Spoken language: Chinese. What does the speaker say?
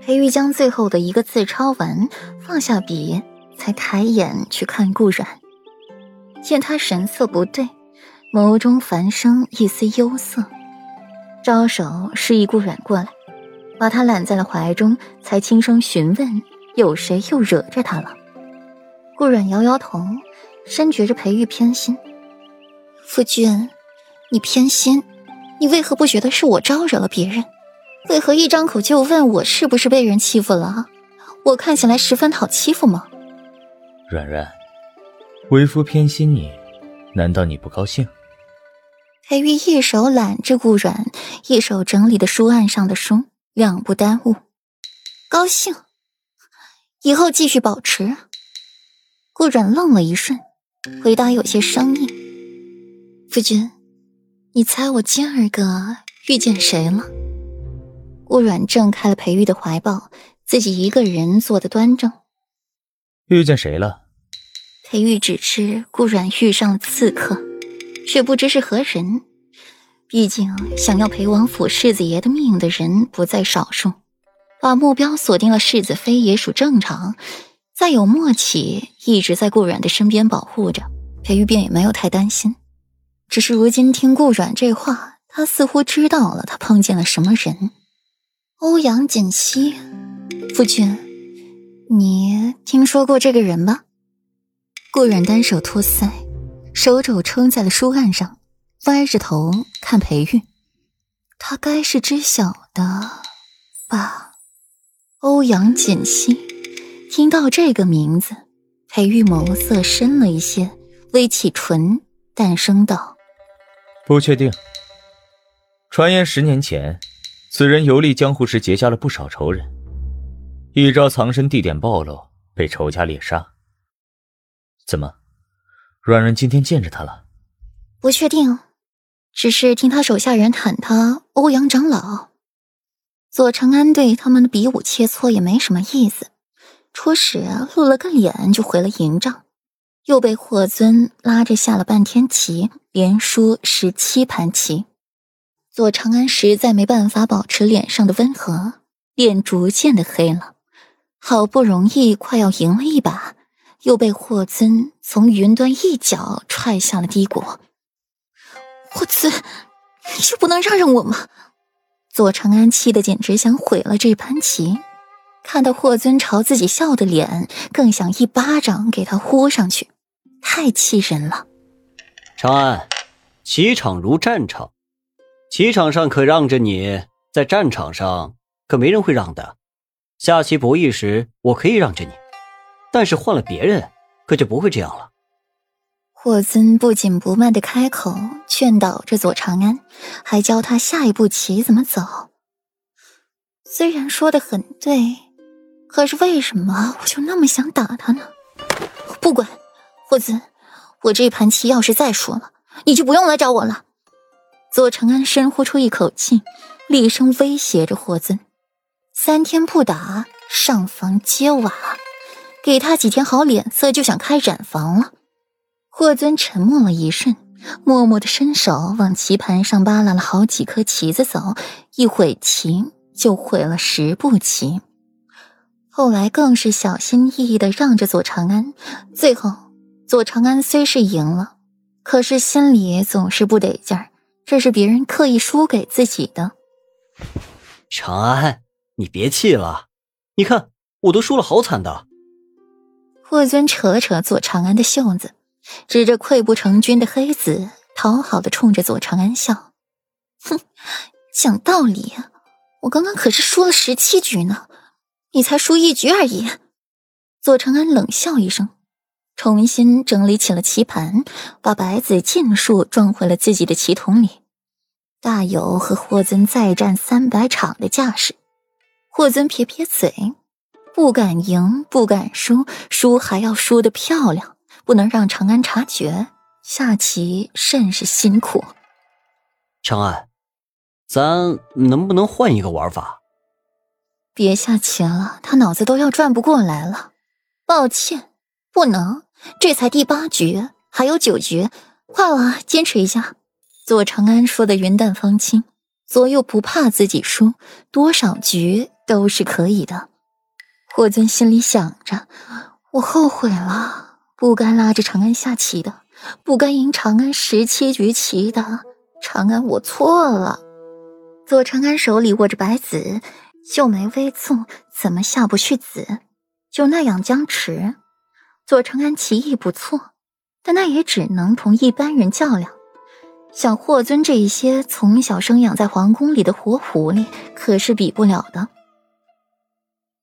裴玉将最后的一个字抄完，放下笔，才抬眼去看顾阮。见他神色不对，眸中繁生一丝忧色，招手示意顾阮过来，把他揽在了怀中，才轻声询问：“有谁又惹着他了？”顾阮摇摇头，深觉着裴玉偏心。夫君，你偏心，你为何不觉得是我招惹了别人？为何一张口就问我是不是被人欺负了？我看起来十分好欺负吗？软软，为夫偏心你，难道你不高兴？裴玉一手揽着顾软，一手整理的书案上的书，两不耽误。高兴，以后继续保持。顾软愣了一瞬，回答有些生硬：“夫君，你猜我今儿个遇见谁了？”顾软挣开了裴玉的怀抱，自己一个人坐得端正。遇见谁了？裴玉只知顾软遇上了刺客，却不知是何人。毕竟想要裴王府世子爷的命的人不在少数，把目标锁定了世子妃也属正常。再有默契，一直在顾软的身边保护着，裴玉便也没有太担心。只是如今听顾软这话，他似乎知道了他碰见了什么人。欧阳锦溪，夫君，你听说过这个人吧？顾然单手托腮，手肘撑在了书案上，歪着头看裴玉。他该是知晓的吧？欧阳锦溪，听到这个名字，裴玉眸色深了一些，微起唇，淡声道：“不确定。传言十年前。”此人游历江湖时结下了不少仇人，一朝藏身地点暴露，被仇家猎杀。怎么，软软今天见着他了？不确定，只是听他手下人喊他欧阳长老。左长安对他们的比武切磋也没什么意思，初始露了个脸就回了营帐，又被霍尊拉着下了半天棋，连输十七盘棋。左长安实在没办法保持脸上的温和，脸逐渐的黑了。好不容易快要赢了一把，又被霍尊从云端一脚踹下了低谷。霍尊，你就不能让让我吗？左长安气得简直想毁了这盘棋。看到霍尊朝自己笑的脸，更想一巴掌给他呼上去，太气人了。长安，棋场如战场。棋场上可让着你，在战场上可没人会让的。下棋博弈时，我可以让着你，但是换了别人，可就不会这样了。霍尊不紧不慢的开口劝导着左长安，还教他下一步棋怎么走。虽然说的很对，可是为什么我就那么想打他呢？不管，霍尊，我这盘棋要是再输了，你就不用来找我了。左承安深呼出一口气，厉声威胁着霍尊：“三天不打，上房揭瓦！给他几天好脸色，就想开染房了。”霍尊沉默了一瞬，默默的伸手往棋盘上扒拉了好几颗棋子走，一会棋就毁了十步棋。后来更是小心翼翼的让着左长安，最后左长安虽是赢了，可是心里总是不得劲儿。这是别人刻意输给自己的。长安，你别气了，你看我都输了好惨的。霍尊扯了扯左长安的袖子，指着溃不成军的黑子，讨好的冲着左长安笑：“哼，讲道理，我刚刚可是输了十七局呢，你才输一局而已。”左长安冷笑一声。重新整理起了棋盘，把白子尽数装回了自己的棋筒里，大有和霍尊再战三百场的架势。霍尊撇撇嘴，不敢赢，不敢输，输还要输得漂亮，不能让长安察觉。下棋甚是辛苦。长安，咱能不能换一个玩法？别下棋了，他脑子都要转不过来了。抱歉，不能。这才第八局，还有九局，快了，坚持一下。左长安说的云淡风轻，左右不怕自己输，多少局都是可以的。霍尊心里想着：我后悔了，不该拉着长安下棋的，不该赢长安十七局棋的。长安，我错了。左长安手里握着白子，秀眉微蹙，怎么下不去子？就那样僵持。左长安棋艺不错，但那也只能同一般人较量。像霍尊这一些从小生养在皇宫里的活狐狸，可是比不了的。